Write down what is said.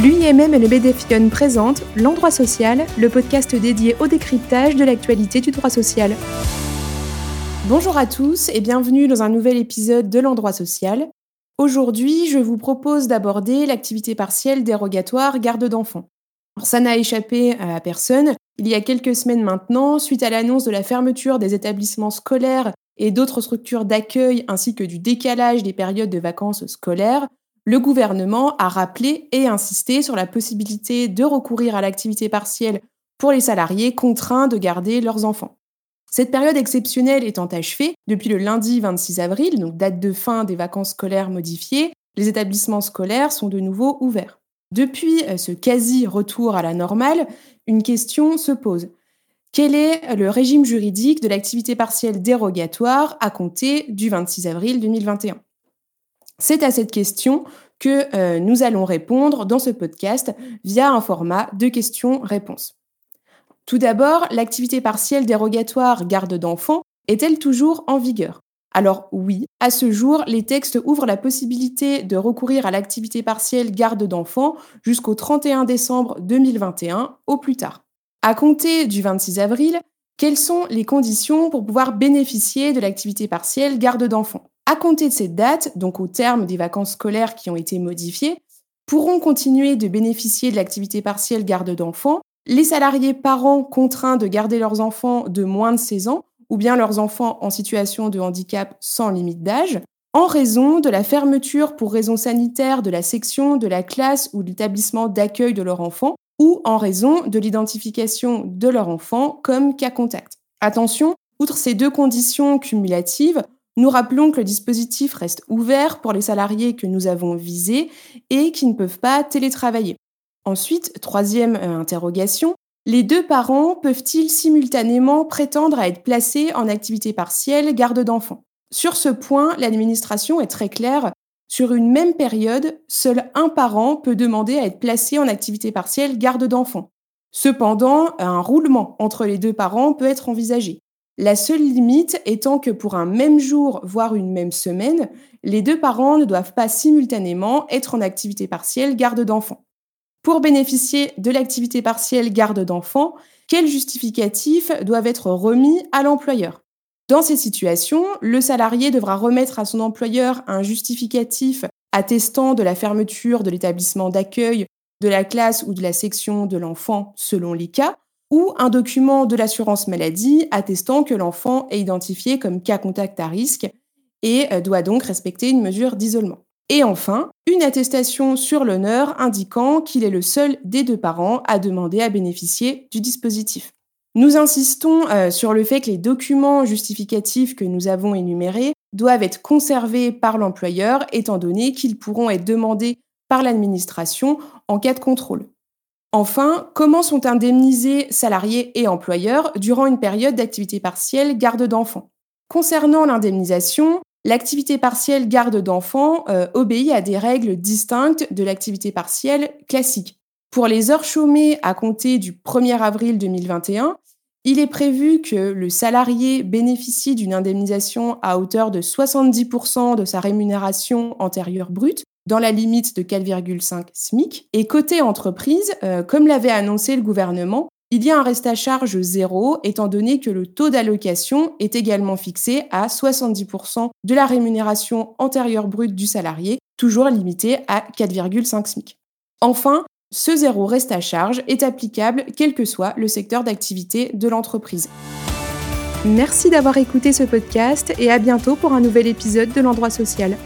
L'UIMM et le BDFION présentent L'Endroit Social, le podcast dédié au décryptage de l'actualité du droit social. Bonjour à tous et bienvenue dans un nouvel épisode de L'Endroit Social. Aujourd'hui, je vous propose d'aborder l'activité partielle dérogatoire garde d'enfants. Ça n'a échappé à personne. Il y a quelques semaines maintenant, suite à l'annonce de la fermeture des établissements scolaires et d'autres structures d'accueil ainsi que du décalage des périodes de vacances scolaires, le gouvernement a rappelé et insisté sur la possibilité de recourir à l'activité partielle pour les salariés contraints de garder leurs enfants. Cette période exceptionnelle étant achevée, depuis le lundi 26 avril, donc date de fin des vacances scolaires modifiées, les établissements scolaires sont de nouveau ouverts. Depuis euh, ce quasi-retour à la normale, une question se pose. Quel est le régime juridique de l'activité partielle dérogatoire à compter du 26 avril 2021 C'est à cette question que euh, nous allons répondre dans ce podcast via un format de questions-réponses. Tout d'abord, l'activité partielle dérogatoire garde d'enfants est-elle toujours en vigueur? Alors oui, à ce jour, les textes ouvrent la possibilité de recourir à l'activité partielle garde d'enfants jusqu'au 31 décembre 2021 au plus tard. À compter du 26 avril, quelles sont les conditions pour pouvoir bénéficier de l'activité partielle garde d'enfants À compter de cette date, donc au terme des vacances scolaires qui ont été modifiées, pourront continuer de bénéficier de l'activité partielle garde d'enfants les salariés parents contraints de garder leurs enfants de moins de 16 ans ou bien leurs enfants en situation de handicap sans limite d'âge, en raison de la fermeture pour raison sanitaire de la section, de la classe ou de l'établissement d'accueil de leur enfant, ou en raison de l'identification de leur enfant comme cas contact. Attention, outre ces deux conditions cumulatives, nous rappelons que le dispositif reste ouvert pour les salariés que nous avons visés et qui ne peuvent pas télétravailler. Ensuite, troisième euh, interrogation, les deux parents peuvent-ils simultanément prétendre à être placés en activité partielle garde d'enfants? Sur ce point, l'administration est très claire. Sur une même période, seul un parent peut demander à être placé en activité partielle garde d'enfants. Cependant, un roulement entre les deux parents peut être envisagé. La seule limite étant que pour un même jour, voire une même semaine, les deux parents ne doivent pas simultanément être en activité partielle garde d'enfants. Pour bénéficier de l'activité partielle garde d'enfants, quels justificatifs doivent être remis à l'employeur? Dans ces situations, le salarié devra remettre à son employeur un justificatif attestant de la fermeture de l'établissement d'accueil, de la classe ou de la section de l'enfant selon les cas, ou un document de l'assurance maladie attestant que l'enfant est identifié comme cas contact à risque et euh, doit donc respecter une mesure d'isolement. Et enfin, une attestation sur l'honneur indiquant qu'il est le seul des deux parents à demander à bénéficier du dispositif. Nous insistons euh, sur le fait que les documents justificatifs que nous avons énumérés doivent être conservés par l'employeur étant donné qu'ils pourront être demandés par l'administration en cas de contrôle. Enfin, comment sont indemnisés salariés et employeurs durant une période d'activité partielle garde d'enfants? Concernant l'indemnisation, L'activité partielle garde d'enfants euh, obéit à des règles distinctes de l'activité partielle classique. Pour les heures chômées à compter du 1er avril 2021, il est prévu que le salarié bénéficie d'une indemnisation à hauteur de 70% de sa rémunération antérieure brute, dans la limite de 4,5 SMIC. Et côté entreprise, euh, comme l'avait annoncé le gouvernement, il y a un reste à charge zéro, étant donné que le taux d'allocation est également fixé à 70% de la rémunération antérieure brute du salarié, toujours limité à 4,5 SMIC. Enfin, ce zéro reste à charge est applicable quel que soit le secteur d'activité de l'entreprise. Merci d'avoir écouté ce podcast et à bientôt pour un nouvel épisode de l'endroit social.